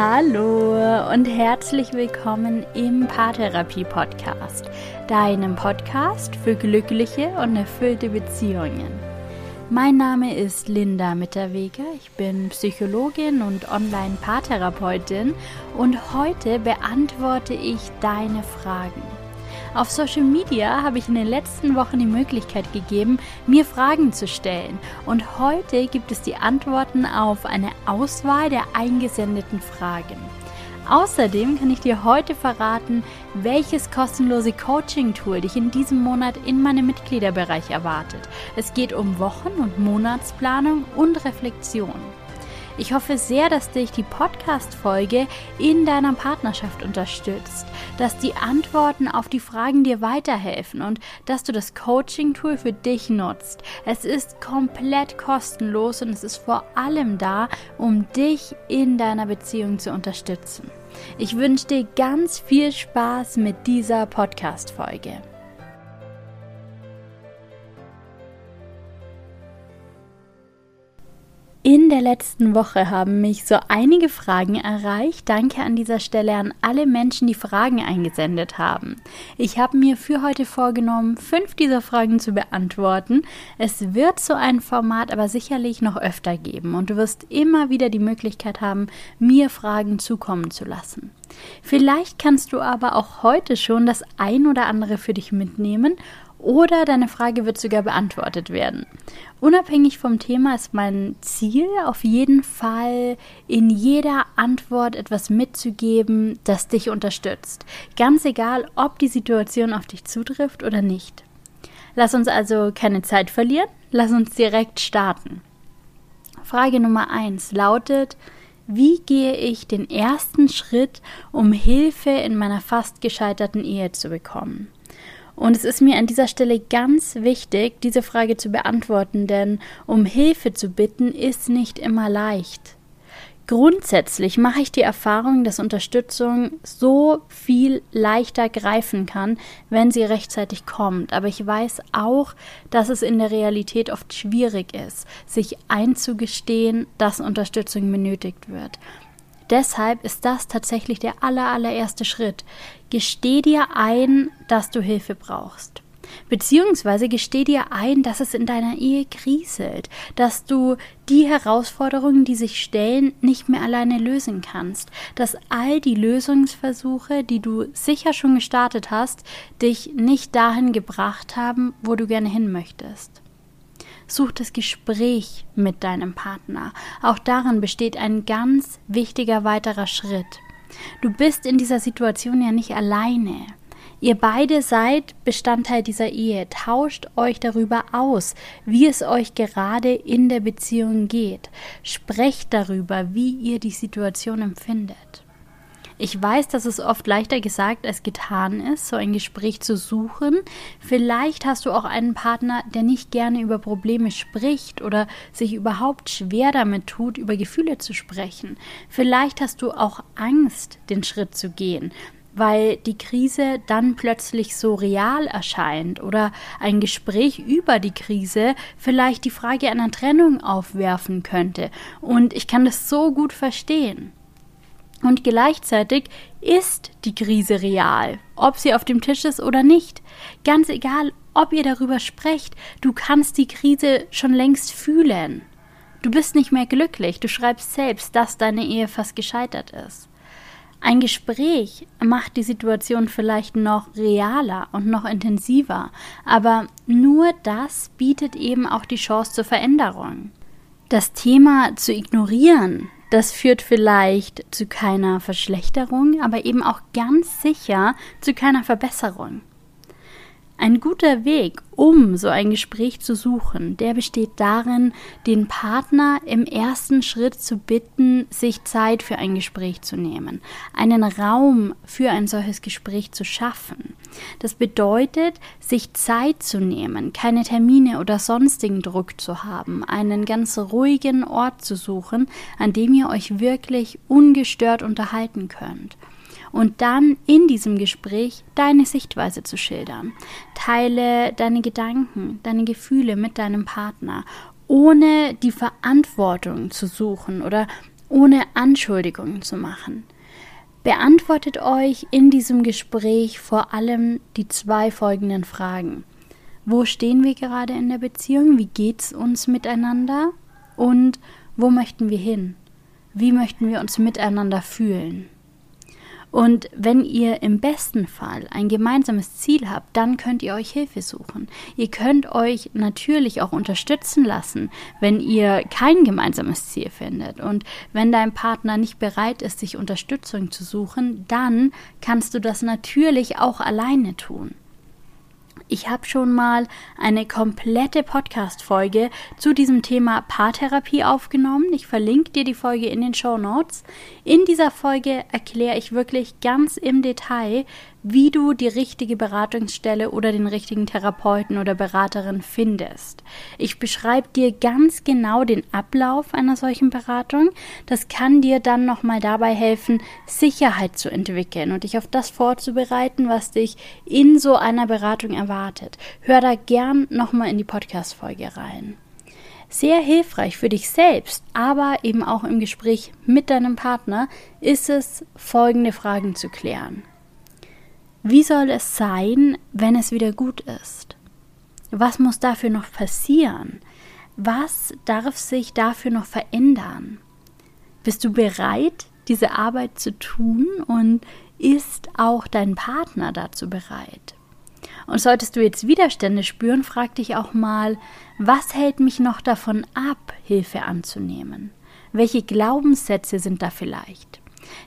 Hallo und herzlich willkommen im Paartherapie Podcast, deinem Podcast für glückliche und erfüllte Beziehungen. Mein Name ist Linda Mitterweger, ich bin Psychologin und Online-Paartherapeutin und heute beantworte ich deine Fragen. Auf Social Media habe ich in den letzten Wochen die Möglichkeit gegeben, mir Fragen zu stellen. Und heute gibt es die Antworten auf eine Auswahl der eingesendeten Fragen. Außerdem kann ich dir heute verraten, welches kostenlose Coaching-Tool dich in diesem Monat in meinem Mitgliederbereich erwartet. Es geht um Wochen- und Monatsplanung und Reflexion. Ich hoffe sehr, dass dich die Podcast-Folge in deiner Partnerschaft unterstützt, dass die Antworten auf die Fragen dir weiterhelfen und dass du das Coaching-Tool für dich nutzt. Es ist komplett kostenlos und es ist vor allem da, um dich in deiner Beziehung zu unterstützen. Ich wünsche dir ganz viel Spaß mit dieser Podcast-Folge. In der letzten Woche haben mich so einige Fragen erreicht. Danke an dieser Stelle an alle Menschen, die Fragen eingesendet haben. Ich habe mir für heute vorgenommen, fünf dieser Fragen zu beantworten. Es wird so ein Format aber sicherlich noch öfter geben und du wirst immer wieder die Möglichkeit haben, mir Fragen zukommen zu lassen. Vielleicht kannst du aber auch heute schon das ein oder andere für dich mitnehmen oder deine Frage wird sogar beantwortet werden. Unabhängig vom Thema ist mein Ziel auf jeden Fall in jeder Antwort etwas mitzugeben, das dich unterstützt. Ganz egal, ob die Situation auf dich zutrifft oder nicht. Lass uns also keine Zeit verlieren, lass uns direkt starten. Frage Nummer 1 lautet, wie gehe ich den ersten Schritt, um Hilfe in meiner fast gescheiterten Ehe zu bekommen? Und es ist mir an dieser Stelle ganz wichtig, diese Frage zu beantworten, denn um Hilfe zu bitten ist nicht immer leicht. Grundsätzlich mache ich die Erfahrung, dass Unterstützung so viel leichter greifen kann, wenn sie rechtzeitig kommt. Aber ich weiß auch, dass es in der Realität oft schwierig ist, sich einzugestehen, dass Unterstützung benötigt wird. Deshalb ist das tatsächlich der aller, allererste Schritt. Gesteh dir ein, dass du Hilfe brauchst. Beziehungsweise gesteh dir ein, dass es in deiner Ehe kriselt, dass du die Herausforderungen, die sich stellen, nicht mehr alleine lösen kannst, dass all die Lösungsversuche, die du sicher schon gestartet hast, dich nicht dahin gebracht haben, wo du gerne hin möchtest. Such das Gespräch mit deinem Partner. Auch darin besteht ein ganz wichtiger weiterer Schritt. Du bist in dieser Situation ja nicht alleine. Ihr beide seid Bestandteil dieser Ehe. Tauscht euch darüber aus, wie es euch gerade in der Beziehung geht. Sprecht darüber, wie ihr die Situation empfindet. Ich weiß, dass es oft leichter gesagt als getan ist, so ein Gespräch zu suchen. Vielleicht hast du auch einen Partner, der nicht gerne über Probleme spricht oder sich überhaupt schwer damit tut, über Gefühle zu sprechen. Vielleicht hast du auch Angst, den Schritt zu gehen weil die Krise dann plötzlich so real erscheint oder ein Gespräch über die Krise vielleicht die Frage einer Trennung aufwerfen könnte. Und ich kann das so gut verstehen. Und gleichzeitig ist die Krise real, ob sie auf dem Tisch ist oder nicht. Ganz egal, ob ihr darüber sprecht, du kannst die Krise schon längst fühlen. Du bist nicht mehr glücklich, du schreibst selbst, dass deine Ehe fast gescheitert ist. Ein Gespräch macht die Situation vielleicht noch realer und noch intensiver, aber nur das bietet eben auch die Chance zur Veränderung. Das Thema zu ignorieren, das führt vielleicht zu keiner Verschlechterung, aber eben auch ganz sicher zu keiner Verbesserung. Ein guter Weg, um so ein Gespräch zu suchen, der besteht darin, den Partner im ersten Schritt zu bitten, sich Zeit für ein Gespräch zu nehmen, einen Raum für ein solches Gespräch zu schaffen. Das bedeutet, sich Zeit zu nehmen, keine Termine oder sonstigen Druck zu haben, einen ganz ruhigen Ort zu suchen, an dem ihr euch wirklich ungestört unterhalten könnt und dann in diesem Gespräch deine Sichtweise zu schildern. Teile deine Gedanken, deine Gefühle mit deinem Partner, ohne die Verantwortung zu suchen oder ohne Anschuldigungen zu machen. Beantwortet euch in diesem Gespräch vor allem die zwei folgenden Fragen. Wo stehen wir gerade in der Beziehung? Wie geht's uns miteinander? Und wo möchten wir hin? Wie möchten wir uns miteinander fühlen? Und wenn ihr im besten Fall ein gemeinsames Ziel habt, dann könnt ihr euch Hilfe suchen. Ihr könnt euch natürlich auch unterstützen lassen, wenn ihr kein gemeinsames Ziel findet. Und wenn dein Partner nicht bereit ist, sich Unterstützung zu suchen, dann kannst du das natürlich auch alleine tun. Ich habe schon mal eine komplette Podcast-Folge zu diesem Thema Paartherapie aufgenommen. Ich verlinke dir die Folge in den Show Notes. In dieser Folge erkläre ich wirklich ganz im Detail, wie du die richtige Beratungsstelle oder den richtigen Therapeuten oder Beraterin findest. Ich beschreibe dir ganz genau den Ablauf einer solchen Beratung. Das kann dir dann nochmal dabei helfen, Sicherheit zu entwickeln und dich auf das vorzubereiten, was dich in so einer Beratung erwartet. Hör da gern nochmal in die Podcast-Folge rein sehr hilfreich für dich selbst, aber eben auch im Gespräch mit deinem Partner ist es, folgende Fragen zu klären. Wie soll es sein, wenn es wieder gut ist? Was muss dafür noch passieren? Was darf sich dafür noch verändern? Bist du bereit, diese Arbeit zu tun und ist auch dein Partner dazu bereit? Und solltest du jetzt Widerstände spüren, frag dich auch mal, was hält mich noch davon ab, Hilfe anzunehmen? Welche Glaubenssätze sind da vielleicht?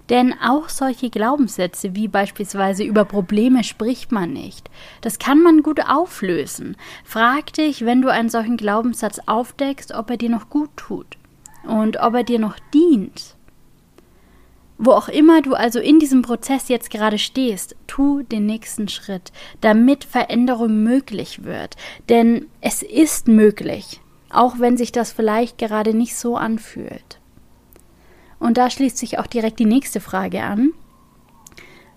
Denn auch solche Glaubenssätze wie beispielsweise über Probleme spricht man nicht, das kann man gut auflösen. Frag dich, wenn du einen solchen Glaubenssatz aufdeckst, ob er dir noch gut tut und ob er dir noch dient. Wo auch immer du also in diesem Prozess jetzt gerade stehst, tu den nächsten Schritt, damit Veränderung möglich wird. Denn es ist möglich, auch wenn sich das vielleicht gerade nicht so anfühlt. Und da schließt sich auch direkt die nächste Frage an.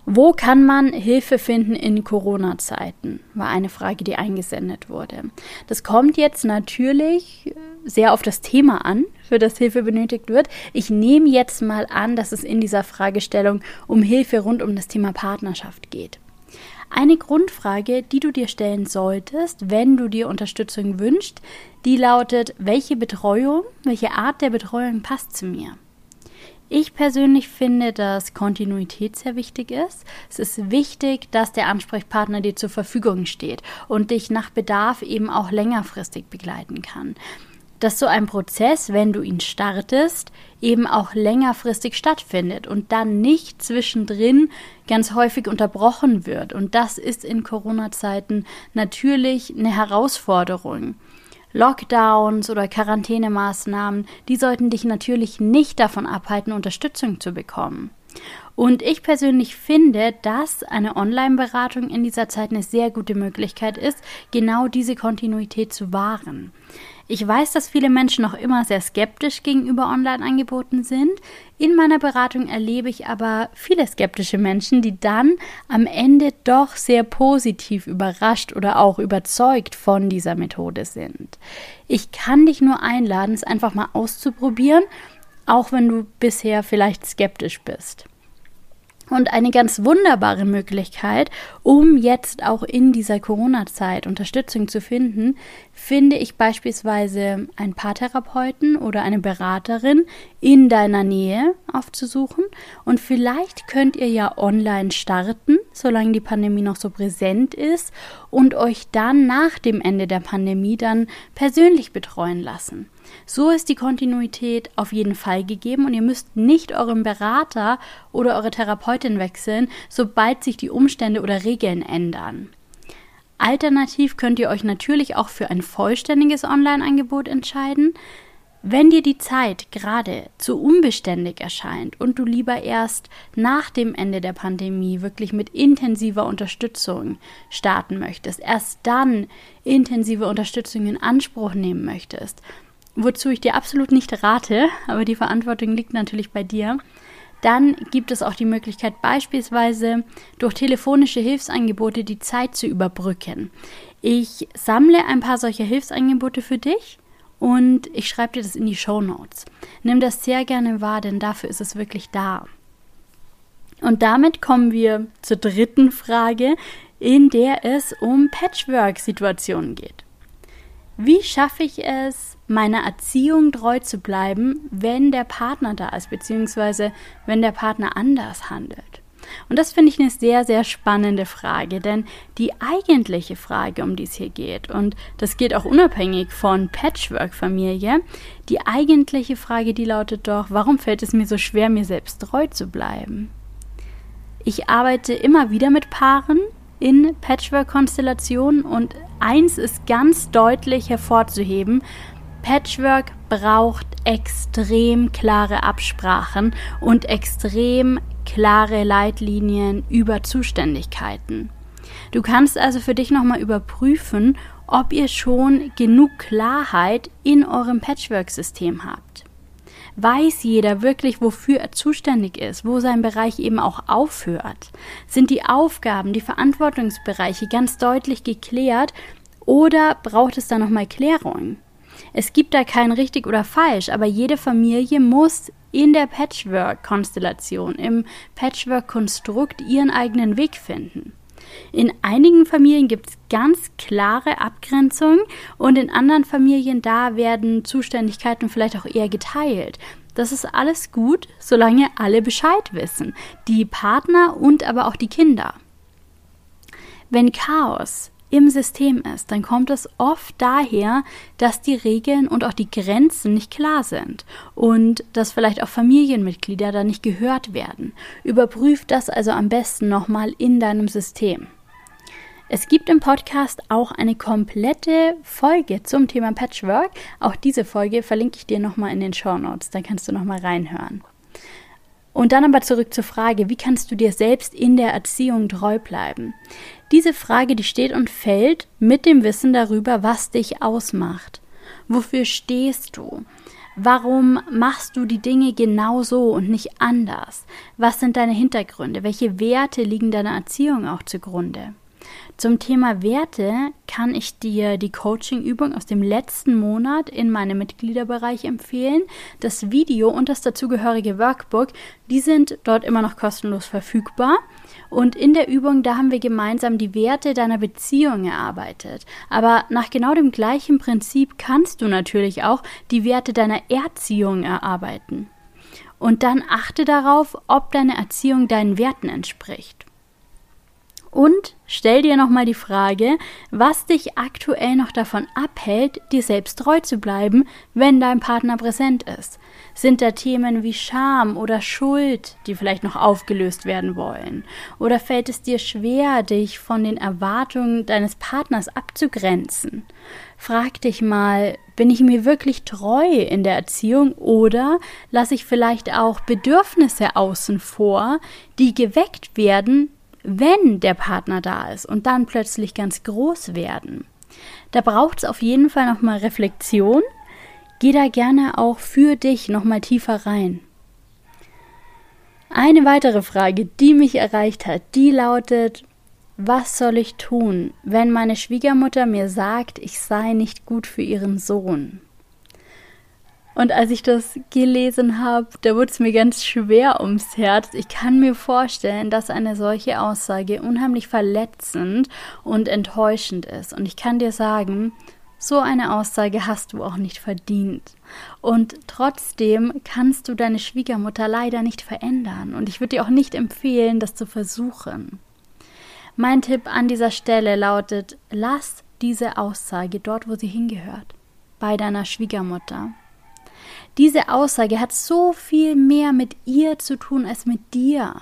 Wo kann man Hilfe finden in Corona-Zeiten? War eine Frage, die eingesendet wurde. Das kommt jetzt natürlich sehr auf das Thema an, für das Hilfe benötigt wird. Ich nehme jetzt mal an, dass es in dieser Fragestellung um Hilfe rund um das Thema Partnerschaft geht. Eine Grundfrage, die du dir stellen solltest, wenn du dir Unterstützung wünschst, die lautet, welche Betreuung, welche Art der Betreuung passt zu mir? Ich persönlich finde, dass Kontinuität sehr wichtig ist. Es ist wichtig, dass der Ansprechpartner dir zur Verfügung steht und dich nach Bedarf eben auch längerfristig begleiten kann. Dass so ein Prozess, wenn du ihn startest, eben auch längerfristig stattfindet und dann nicht zwischendrin ganz häufig unterbrochen wird. Und das ist in Corona-Zeiten natürlich eine Herausforderung. Lockdowns oder Quarantänemaßnahmen, die sollten dich natürlich nicht davon abhalten, Unterstützung zu bekommen. Und ich persönlich finde, dass eine Online-Beratung in dieser Zeit eine sehr gute Möglichkeit ist, genau diese Kontinuität zu wahren. Ich weiß, dass viele Menschen noch immer sehr skeptisch gegenüber Online-Angeboten sind. In meiner Beratung erlebe ich aber viele skeptische Menschen, die dann am Ende doch sehr positiv überrascht oder auch überzeugt von dieser Methode sind. Ich kann dich nur einladen, es einfach mal auszuprobieren, auch wenn du bisher vielleicht skeptisch bist. Und eine ganz wunderbare Möglichkeit, um jetzt auch in dieser Corona-Zeit Unterstützung zu finden, finde ich beispielsweise einen Paartherapeuten oder eine Beraterin in deiner Nähe aufzusuchen. Und vielleicht könnt ihr ja online starten, solange die Pandemie noch so präsent ist, und euch dann nach dem Ende der Pandemie dann persönlich betreuen lassen. So ist die Kontinuität auf jeden Fall gegeben und ihr müsst nicht euren Berater oder eure Therapeutin wechseln, sobald sich die Umstände oder Regeln ändern. Alternativ könnt ihr euch natürlich auch für ein vollständiges Online-Angebot entscheiden. Wenn dir die Zeit gerade zu unbeständig erscheint und du lieber erst nach dem Ende der Pandemie wirklich mit intensiver Unterstützung starten möchtest, erst dann intensive Unterstützung in Anspruch nehmen möchtest, wozu ich dir absolut nicht rate, aber die Verantwortung liegt natürlich bei dir, dann gibt es auch die Möglichkeit, beispielsweise durch telefonische Hilfsangebote die Zeit zu überbrücken. Ich sammle ein paar solcher Hilfsangebote für dich und ich schreibe dir das in die Show Notes. Nimm das sehr gerne wahr, denn dafür ist es wirklich da. Und damit kommen wir zur dritten Frage, in der es um Patchwork-Situationen geht. Wie schaffe ich es, meiner Erziehung treu zu bleiben, wenn der Partner da ist, beziehungsweise wenn der Partner anders handelt? Und das finde ich eine sehr, sehr spannende Frage, denn die eigentliche Frage, um die es hier geht, und das geht auch unabhängig von Patchwork-Familie, die eigentliche Frage, die lautet doch, warum fällt es mir so schwer, mir selbst treu zu bleiben? Ich arbeite immer wieder mit Paaren in Patchwork-Konstellationen und eins ist ganz deutlich hervorzuheben, Patchwork braucht extrem klare Absprachen und extrem klare Leitlinien über Zuständigkeiten. Du kannst also für dich nochmal überprüfen, ob ihr schon genug Klarheit in eurem Patchwork-System habt. Weiß jeder wirklich, wofür er zuständig ist, wo sein Bereich eben auch aufhört? Sind die Aufgaben, die Verantwortungsbereiche ganz deutlich geklärt oder braucht es da nochmal Klärung? Es gibt da kein richtig oder falsch, aber jede Familie muss in der Patchwork-Konstellation, im Patchwork-Konstrukt ihren eigenen Weg finden. In einigen Familien gibt es ganz klare Abgrenzungen und in anderen Familien da werden Zuständigkeiten vielleicht auch eher geteilt. Das ist alles gut, solange alle Bescheid wissen, die Partner und aber auch die Kinder. Wenn Chaos im System ist, dann kommt es oft daher, dass die Regeln und auch die Grenzen nicht klar sind und dass vielleicht auch Familienmitglieder da nicht gehört werden. Überprüf das also am besten nochmal in deinem System. Es gibt im Podcast auch eine komplette Folge zum Thema Patchwork. Auch diese Folge verlinke ich dir nochmal in den Show Notes, da kannst du nochmal reinhören. Und dann aber zurück zur Frage, wie kannst du dir selbst in der Erziehung treu bleiben? Diese Frage, die steht und fällt mit dem Wissen darüber, was dich ausmacht. Wofür stehst du? Warum machst du die Dinge genau so und nicht anders? Was sind deine Hintergründe? Welche Werte liegen deiner Erziehung auch zugrunde? Zum Thema Werte kann ich dir die Coaching-Übung aus dem letzten Monat in meinem Mitgliederbereich empfehlen. Das Video und das dazugehörige Workbook, die sind dort immer noch kostenlos verfügbar. Und in der Übung, da haben wir gemeinsam die Werte deiner Beziehung erarbeitet. Aber nach genau dem gleichen Prinzip kannst du natürlich auch die Werte deiner Erziehung erarbeiten. Und dann achte darauf, ob deine Erziehung deinen Werten entspricht. Und stell dir nochmal die Frage, was dich aktuell noch davon abhält, dir selbst treu zu bleiben, wenn dein Partner präsent ist. Sind da Themen wie Scham oder Schuld, die vielleicht noch aufgelöst werden wollen? Oder fällt es dir schwer, dich von den Erwartungen deines Partners abzugrenzen? Frag dich mal, bin ich mir wirklich treu in der Erziehung oder lasse ich vielleicht auch Bedürfnisse außen vor, die geweckt werden, wenn der Partner da ist und dann plötzlich ganz groß werden. Da braucht es auf jeden Fall nochmal Reflexion. Geh da gerne auch für dich nochmal tiefer rein. Eine weitere Frage, die mich erreicht hat, die lautet, was soll ich tun, wenn meine Schwiegermutter mir sagt, ich sei nicht gut für ihren Sohn? Und als ich das gelesen habe, da wurde es mir ganz schwer ums Herz. Ich kann mir vorstellen, dass eine solche Aussage unheimlich verletzend und enttäuschend ist. Und ich kann dir sagen, so eine Aussage hast du auch nicht verdient. Und trotzdem kannst du deine Schwiegermutter leider nicht verändern. Und ich würde dir auch nicht empfehlen, das zu versuchen. Mein Tipp an dieser Stelle lautet, lass diese Aussage dort, wo sie hingehört, bei deiner Schwiegermutter. Diese Aussage hat so viel mehr mit ihr zu tun als mit dir.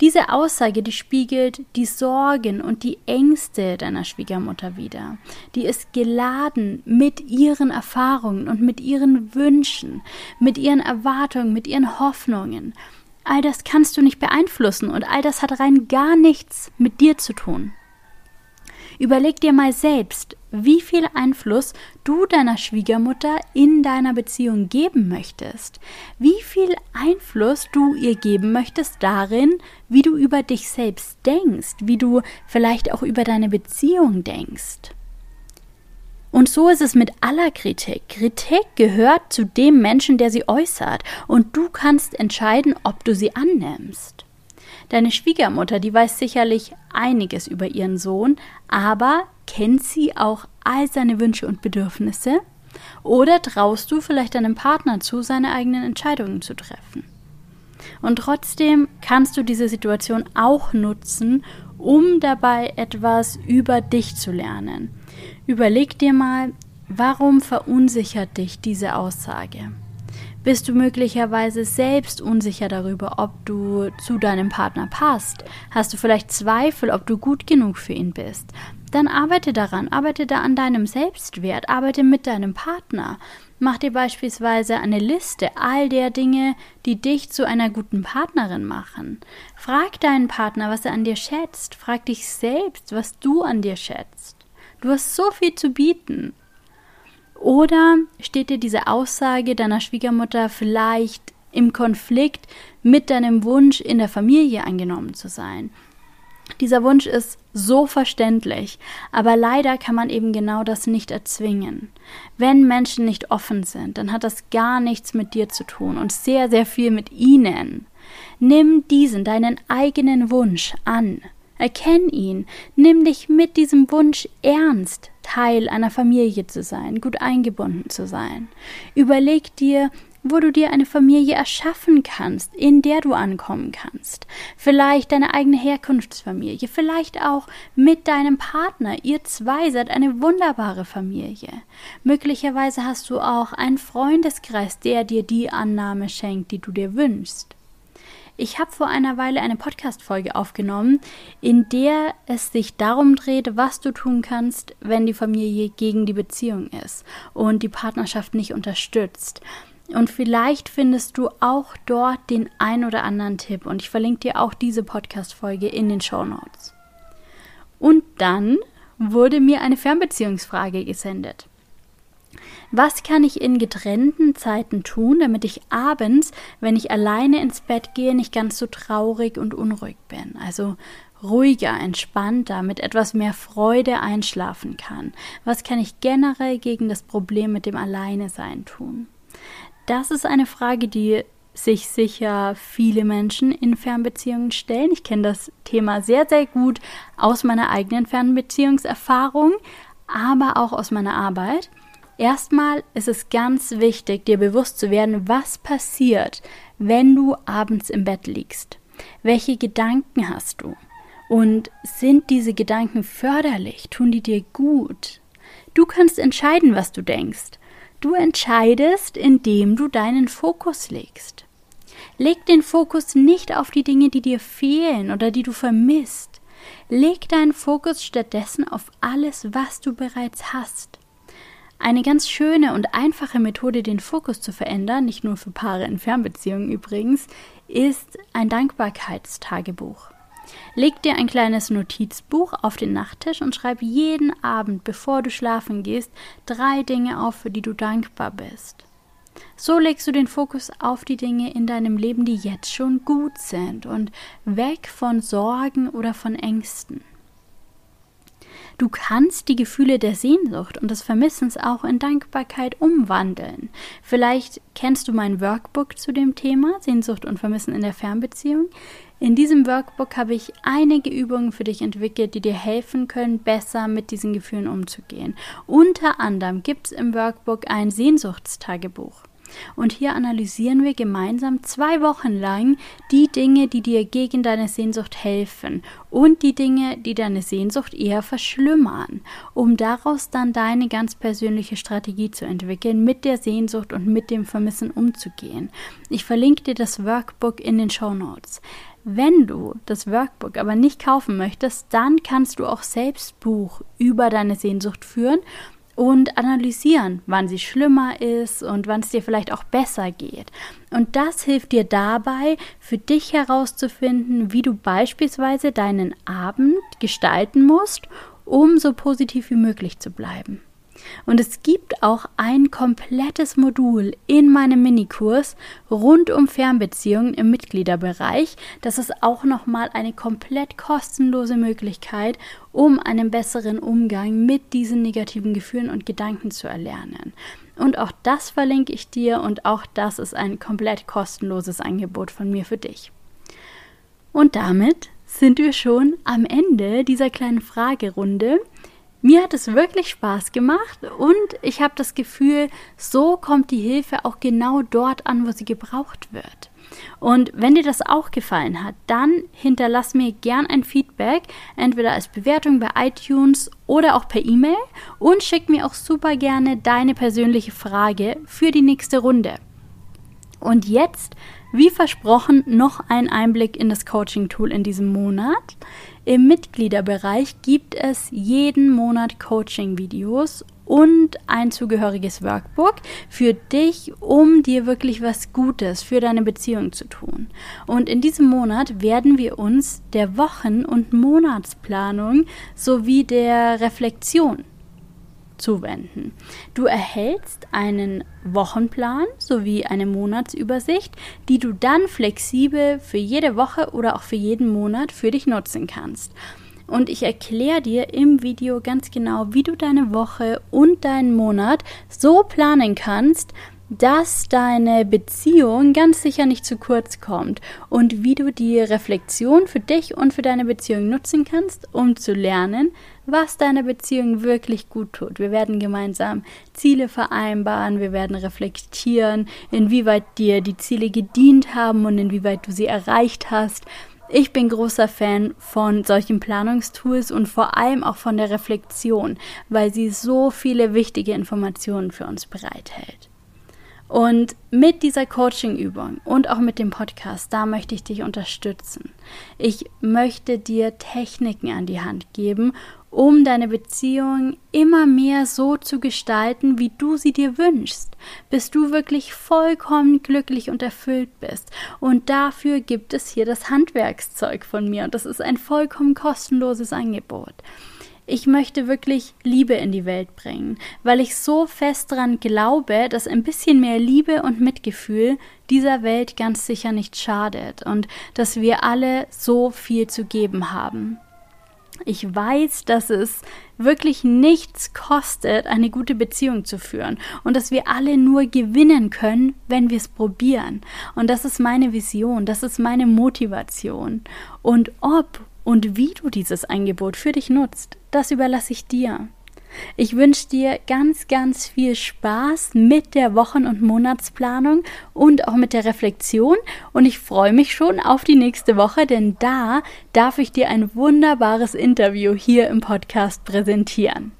Diese Aussage, die spiegelt die Sorgen und die Ängste deiner Schwiegermutter wider. Die ist geladen mit ihren Erfahrungen und mit ihren Wünschen, mit ihren Erwartungen, mit ihren Hoffnungen. All das kannst du nicht beeinflussen und all das hat rein gar nichts mit dir zu tun. Überleg dir mal selbst, wie viel Einfluss du deiner Schwiegermutter in deiner Beziehung geben möchtest. Wie viel Einfluss du ihr geben möchtest darin, wie du über dich selbst denkst, wie du vielleicht auch über deine Beziehung denkst. Und so ist es mit aller Kritik. Kritik gehört zu dem Menschen, der sie äußert, und du kannst entscheiden, ob du sie annimmst. Deine Schwiegermutter, die weiß sicherlich einiges über ihren Sohn, aber kennt sie auch all seine Wünsche und Bedürfnisse? Oder traust du vielleicht deinem Partner zu, seine eigenen Entscheidungen zu treffen? Und trotzdem kannst du diese Situation auch nutzen, um dabei etwas über dich zu lernen. Überleg dir mal, warum verunsichert dich diese Aussage? Bist du möglicherweise selbst unsicher darüber, ob du zu deinem Partner passt? Hast du vielleicht Zweifel, ob du gut genug für ihn bist? Dann arbeite daran, arbeite da an deinem Selbstwert, arbeite mit deinem Partner. Mach dir beispielsweise eine Liste all der Dinge, die dich zu einer guten Partnerin machen. Frag deinen Partner, was er an dir schätzt. Frag dich selbst, was du an dir schätzt. Du hast so viel zu bieten. Oder steht dir diese Aussage deiner Schwiegermutter vielleicht im Konflikt mit deinem Wunsch, in der Familie angenommen zu sein? Dieser Wunsch ist so verständlich, aber leider kann man eben genau das nicht erzwingen. Wenn Menschen nicht offen sind, dann hat das gar nichts mit dir zu tun und sehr, sehr viel mit ihnen. Nimm diesen, deinen eigenen Wunsch an. Erkenn ihn, nimm dich mit diesem Wunsch ernst, Teil einer Familie zu sein, gut eingebunden zu sein. Überleg dir, wo du dir eine Familie erschaffen kannst, in der du ankommen kannst. Vielleicht deine eigene Herkunftsfamilie, vielleicht auch mit deinem Partner. Ihr zwei seid eine wunderbare Familie. Möglicherweise hast du auch einen Freundeskreis, der dir die Annahme schenkt, die du dir wünschst. Ich habe vor einer Weile eine Podcast-Folge aufgenommen, in der es sich darum dreht, was du tun kannst, wenn die Familie gegen die Beziehung ist und die Partnerschaft nicht unterstützt. Und vielleicht findest du auch dort den ein oder anderen Tipp. Und ich verlinke dir auch diese Podcast-Folge in den Show Notes. Und dann wurde mir eine Fernbeziehungsfrage gesendet. Was kann ich in getrennten Zeiten tun, damit ich abends, wenn ich alleine ins Bett gehe, nicht ganz so traurig und unruhig bin? Also ruhiger, entspannter, mit etwas mehr Freude einschlafen kann? Was kann ich generell gegen das Problem mit dem Alleinesein tun? Das ist eine Frage, die sich sicher viele Menschen in Fernbeziehungen stellen. Ich kenne das Thema sehr, sehr gut aus meiner eigenen Fernbeziehungserfahrung, aber auch aus meiner Arbeit. Erstmal ist es ganz wichtig, dir bewusst zu werden, was passiert, wenn du abends im Bett liegst. Welche Gedanken hast du? Und sind diese Gedanken förderlich? Tun die dir gut? Du kannst entscheiden, was du denkst. Du entscheidest, indem du deinen Fokus legst. Leg den Fokus nicht auf die Dinge, die dir fehlen oder die du vermisst. Leg deinen Fokus stattdessen auf alles, was du bereits hast. Eine ganz schöne und einfache Methode, den Fokus zu verändern, nicht nur für Paare in Fernbeziehungen übrigens, ist ein Dankbarkeitstagebuch. Leg dir ein kleines Notizbuch auf den Nachttisch und schreib jeden Abend, bevor du schlafen gehst, drei Dinge auf, für die du dankbar bist. So legst du den Fokus auf die Dinge in deinem Leben, die jetzt schon gut sind und weg von Sorgen oder von Ängsten. Du kannst die Gefühle der Sehnsucht und des Vermissens auch in Dankbarkeit umwandeln. Vielleicht kennst du mein Workbook zu dem Thema Sehnsucht und Vermissen in der Fernbeziehung. In diesem Workbook habe ich einige Übungen für dich entwickelt, die dir helfen können, besser mit diesen Gefühlen umzugehen. Unter anderem gibt es im Workbook ein Sehnsuchtstagebuch. Und hier analysieren wir gemeinsam zwei Wochen lang die Dinge, die dir gegen deine Sehnsucht helfen und die Dinge, die deine Sehnsucht eher verschlimmern, um daraus dann deine ganz persönliche Strategie zu entwickeln, mit der Sehnsucht und mit dem Vermissen umzugehen. Ich verlinke dir das Workbook in den Show Notes. Wenn du das Workbook aber nicht kaufen möchtest, dann kannst du auch selbst Buch über deine Sehnsucht führen und analysieren, wann sie schlimmer ist und wann es dir vielleicht auch besser geht. Und das hilft dir dabei, für dich herauszufinden, wie du beispielsweise deinen Abend gestalten musst, um so positiv wie möglich zu bleiben. Und es gibt auch ein komplettes Modul in meinem Minikurs rund um Fernbeziehungen im Mitgliederbereich. Das ist auch nochmal eine komplett kostenlose Möglichkeit, um einen besseren Umgang mit diesen negativen Gefühlen und Gedanken zu erlernen. Und auch das verlinke ich dir und auch das ist ein komplett kostenloses Angebot von mir für dich. Und damit sind wir schon am Ende dieser kleinen Fragerunde. Mir hat es wirklich Spaß gemacht und ich habe das Gefühl, so kommt die Hilfe auch genau dort an, wo sie gebraucht wird. Und wenn dir das auch gefallen hat, dann hinterlass mir gern ein Feedback, entweder als Bewertung bei iTunes oder auch per E-Mail und schick mir auch super gerne deine persönliche Frage für die nächste Runde. Und jetzt, wie versprochen, noch ein Einblick in das Coaching-Tool in diesem Monat. Im Mitgliederbereich gibt es jeden Monat Coaching-Videos und ein zugehöriges Workbook für dich, um dir wirklich was Gutes für deine Beziehung zu tun. Und in diesem Monat werden wir uns der Wochen- und Monatsplanung sowie der Reflexion zuwenden. Du erhältst einen Wochenplan sowie eine Monatsübersicht, die du dann flexibel für jede Woche oder auch für jeden Monat für dich nutzen kannst. Und ich erkläre dir im Video ganz genau, wie du deine Woche und deinen Monat so planen kannst, dass deine Beziehung ganz sicher nicht zu kurz kommt und wie du die Reflexion für dich und für deine Beziehung nutzen kannst, um zu lernen, was deiner Beziehung wirklich gut tut. Wir werden gemeinsam Ziele vereinbaren, wir werden reflektieren, inwieweit dir die Ziele gedient haben und inwieweit du sie erreicht hast. Ich bin großer Fan von solchen Planungstools und vor allem auch von der Reflexion, weil sie so viele wichtige Informationen für uns bereithält. Und mit dieser Coaching-Übung und auch mit dem Podcast, da möchte ich dich unterstützen. Ich möchte dir Techniken an die Hand geben, um deine Beziehung immer mehr so zu gestalten, wie du sie dir wünschst, bis du wirklich vollkommen glücklich und erfüllt bist. Und dafür gibt es hier das Handwerkszeug von mir und das ist ein vollkommen kostenloses Angebot. Ich möchte wirklich Liebe in die Welt bringen, weil ich so fest daran glaube, dass ein bisschen mehr Liebe und Mitgefühl dieser Welt ganz sicher nicht schadet und dass wir alle so viel zu geben haben. Ich weiß, dass es wirklich nichts kostet, eine gute Beziehung zu führen und dass wir alle nur gewinnen können, wenn wir es probieren. Und das ist meine Vision, das ist meine Motivation. Und ob und wie du dieses Angebot für dich nutzt, das überlasse ich dir. Ich wünsche dir ganz, ganz viel Spaß mit der Wochen- und Monatsplanung und auch mit der Reflexion. Und ich freue mich schon auf die nächste Woche, denn da darf ich dir ein wunderbares Interview hier im Podcast präsentieren.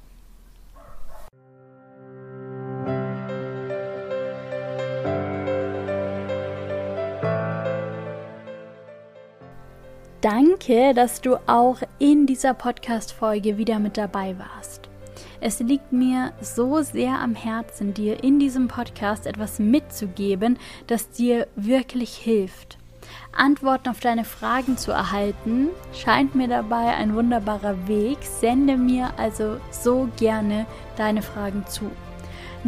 Danke, dass du auch in dieser Podcast-Folge wieder mit dabei warst. Es liegt mir so sehr am Herzen, dir in diesem Podcast etwas mitzugeben, das dir wirklich hilft. Antworten auf deine Fragen zu erhalten, scheint mir dabei ein wunderbarer Weg. Sende mir also so gerne deine Fragen zu.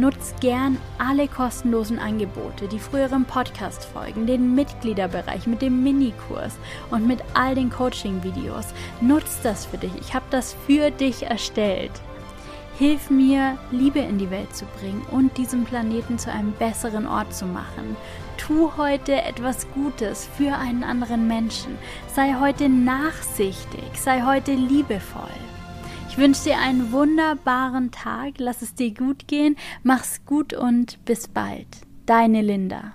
Nutzt gern alle kostenlosen Angebote, die früheren Podcast-Folgen, den Mitgliederbereich mit dem Minikurs und mit all den Coaching-Videos. Nutzt das für dich. Ich habe das für dich erstellt. Hilf mir, Liebe in die Welt zu bringen und diesen Planeten zu einem besseren Ort zu machen. Tu heute etwas Gutes für einen anderen Menschen. Sei heute nachsichtig, sei heute liebevoll. Ich wünsche dir einen wunderbaren Tag, lass es dir gut gehen, mach's gut und bis bald. Deine Linda.